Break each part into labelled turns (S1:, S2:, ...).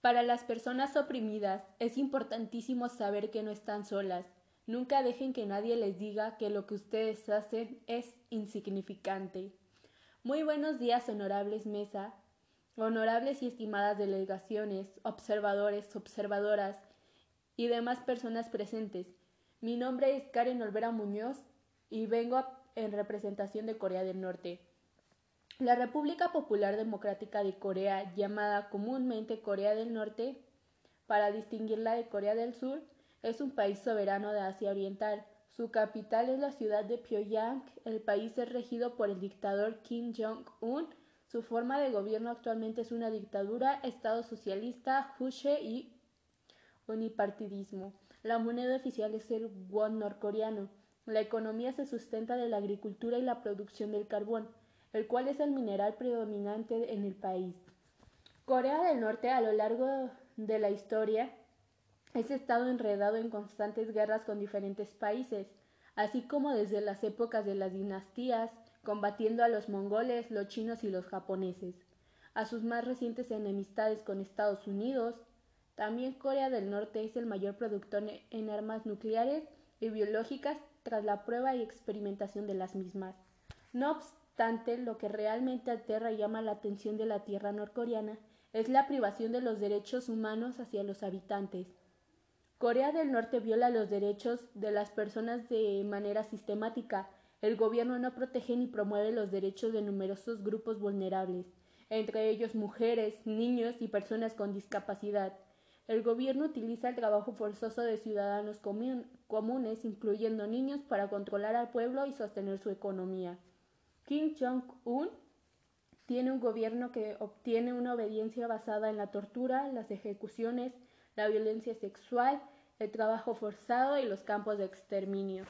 S1: Para las personas oprimidas es importantísimo saber que no están solas. Nunca dejen que nadie les diga que lo que ustedes hacen es insignificante. Muy buenos días, honorables mesa, honorables y estimadas delegaciones, observadores, observadoras y demás personas presentes. Mi nombre es Karen Olvera Muñoz y vengo en representación de Corea del Norte. La República Popular Democrática de Corea, llamada comúnmente Corea del Norte, para distinguirla de Corea del Sur, es un país soberano de Asia Oriental. Su capital es la ciudad de Pyongyang. El país es regido por el dictador Kim Jong-un. Su forma de gobierno actualmente es una dictadura, Estado socialista, Juche y unipartidismo. La moneda oficial es el won norcoreano. La economía se sustenta de la agricultura y la producción del carbón el cual es el mineral predominante en el país. Corea del Norte a lo largo de la historia es estado enredado en constantes guerras con diferentes países, así como desde las épocas de las dinastías, combatiendo a los mongoles, los chinos y los japoneses, a sus más recientes enemistades con Estados Unidos. También Corea del Norte es el mayor productor en armas nucleares y biológicas tras la prueba y experimentación de las mismas. No lo que realmente aterra y llama la atención de la tierra norcoreana es la privación de los derechos humanos hacia los habitantes. Corea del Norte viola los derechos de las personas de manera sistemática. El gobierno no protege ni promueve los derechos de numerosos grupos vulnerables, entre ellos mujeres, niños y personas con discapacidad. El gobierno utiliza el trabajo forzoso de ciudadanos comunes, incluyendo niños, para controlar al pueblo y sostener su economía. Kim Jong-un tiene un gobierno que obtiene una obediencia basada en la tortura, las ejecuciones, la violencia sexual, el trabajo forzado y los campos de exterminio.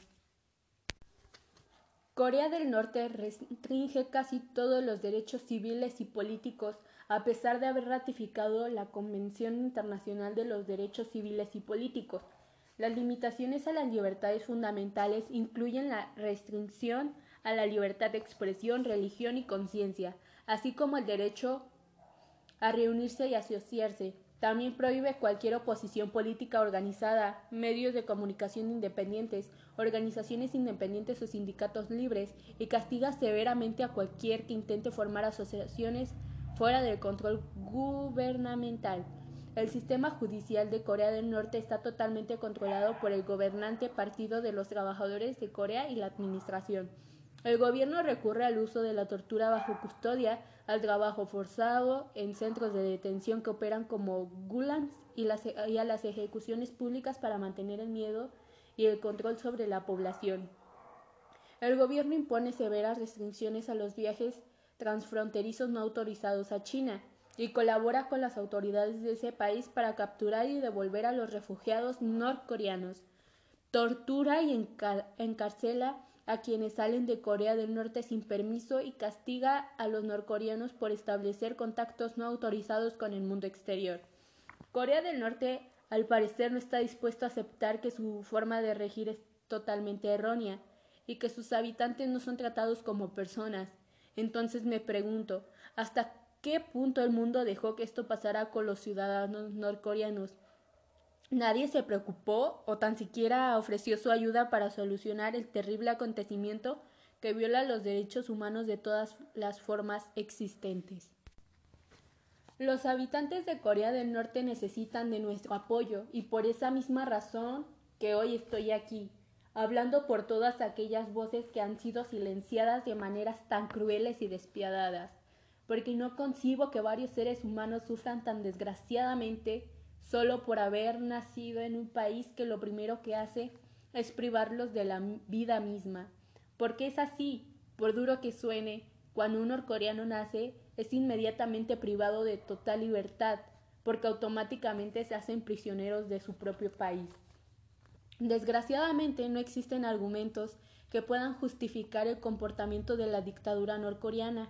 S1: Corea del Norte restringe casi todos los derechos civiles y políticos a pesar de haber ratificado la Convención Internacional de los Derechos Civiles y Políticos. Las limitaciones a las libertades fundamentales incluyen la restricción a la libertad de expresión, religión y conciencia, así como el derecho a reunirse y asociarse. También prohíbe cualquier oposición política organizada, medios de comunicación independientes, organizaciones independientes o sindicatos libres y castiga severamente a cualquier que intente formar asociaciones fuera del control gubernamental. El sistema judicial de Corea del Norte está totalmente controlado por el gobernante Partido de los Trabajadores de Corea y la Administración. El gobierno recurre al uso de la tortura bajo custodia, al trabajo forzado en centros de detención que operan como gulans y, y a las ejecuciones públicas para mantener el miedo y el control sobre la población. El gobierno impone severas restricciones a los viajes transfronterizos no autorizados a China y colabora con las autoridades de ese país para capturar y devolver a los refugiados norcoreanos. Tortura y encarcela a quienes salen de Corea del Norte sin permiso y castiga a los norcoreanos por establecer contactos no autorizados con el mundo exterior. Corea del Norte al parecer no está dispuesto a aceptar que su forma de regir es totalmente errónea y que sus habitantes no son tratados como personas. Entonces me pregunto, ¿hasta qué punto el mundo dejó que esto pasara con los ciudadanos norcoreanos? Nadie se preocupó o tan siquiera ofreció su ayuda para solucionar el terrible acontecimiento que viola los derechos humanos de todas las formas existentes. Los habitantes de Corea del Norte necesitan de nuestro apoyo y por esa misma razón que hoy estoy aquí, hablando por todas aquellas voces que han sido silenciadas de maneras tan crueles y despiadadas, porque no concibo que varios seres humanos sufran tan desgraciadamente solo por haber nacido en un país que lo primero que hace es privarlos de la vida misma. Porque es así, por duro que suene, cuando un norcoreano nace, es inmediatamente privado de total libertad, porque automáticamente se hacen prisioneros de su propio país. Desgraciadamente no existen argumentos que puedan justificar el comportamiento de la dictadura norcoreana.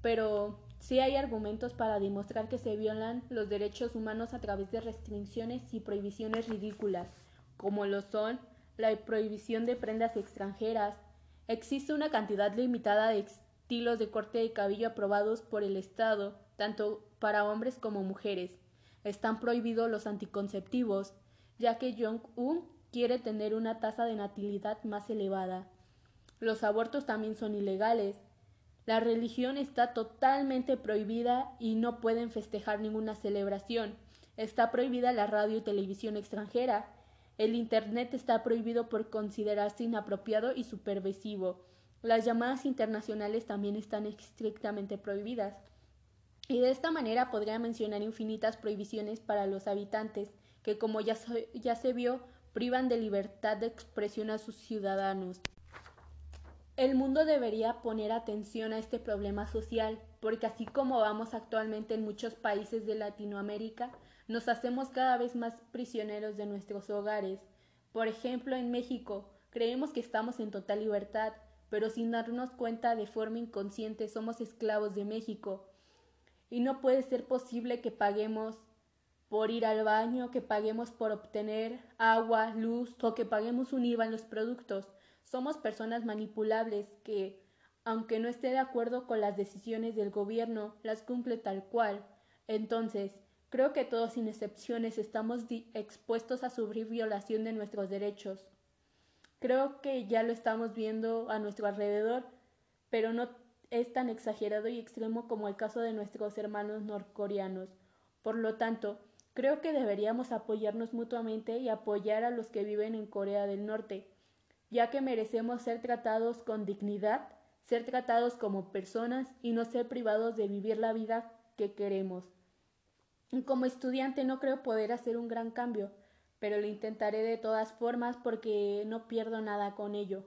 S1: Pero Sí hay argumentos para demostrar que se violan los derechos humanos a través de restricciones y prohibiciones ridículas, como lo son la prohibición de prendas extranjeras. Existe una cantidad limitada de estilos de corte de cabello aprobados por el Estado, tanto para hombres como mujeres. Están prohibidos los anticonceptivos, ya que Jong-un quiere tener una tasa de natalidad más elevada. Los abortos también son ilegales. La religión está totalmente prohibida y no pueden festejar ninguna celebración. Está prohibida la radio y televisión extranjera. El Internet está prohibido por considerarse inapropiado y supervisivo. Las llamadas internacionales también están estrictamente prohibidas. Y de esta manera podría mencionar infinitas prohibiciones para los habitantes, que como ya, ya se vio, privan de libertad de expresión a sus ciudadanos. El mundo debería poner atención a este problema social, porque así como vamos actualmente en muchos países de Latinoamérica, nos hacemos cada vez más prisioneros de nuestros hogares. Por ejemplo, en México, creemos que estamos en total libertad, pero sin darnos cuenta de forma inconsciente somos esclavos de México. Y no puede ser posible que paguemos por ir al baño, que paguemos por obtener agua, luz o que paguemos un IVA en los productos. Somos personas manipulables que, aunque no esté de acuerdo con las decisiones del gobierno, las cumple tal cual. Entonces, creo que todos sin excepciones estamos expuestos a sufrir violación de nuestros derechos. Creo que ya lo estamos viendo a nuestro alrededor, pero no es tan exagerado y extremo como el caso de nuestros hermanos norcoreanos. Por lo tanto, Creo que deberíamos apoyarnos mutuamente y apoyar a los que viven en Corea del Norte, ya que merecemos ser tratados con dignidad, ser tratados como personas y no ser privados de vivir la vida que queremos. Como estudiante no creo poder hacer un gran cambio, pero lo intentaré de todas formas porque no pierdo nada con ello.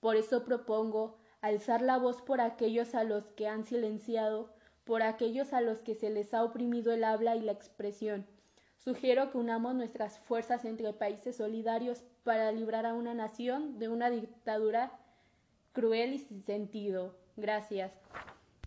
S1: Por eso propongo alzar la voz por aquellos a los que han silenciado, por aquellos a los que se les ha oprimido el habla y la expresión Sugiero que unamos nuestras fuerzas entre países solidarios para librar a una nación de una dictadura cruel y sin sentido. Gracias.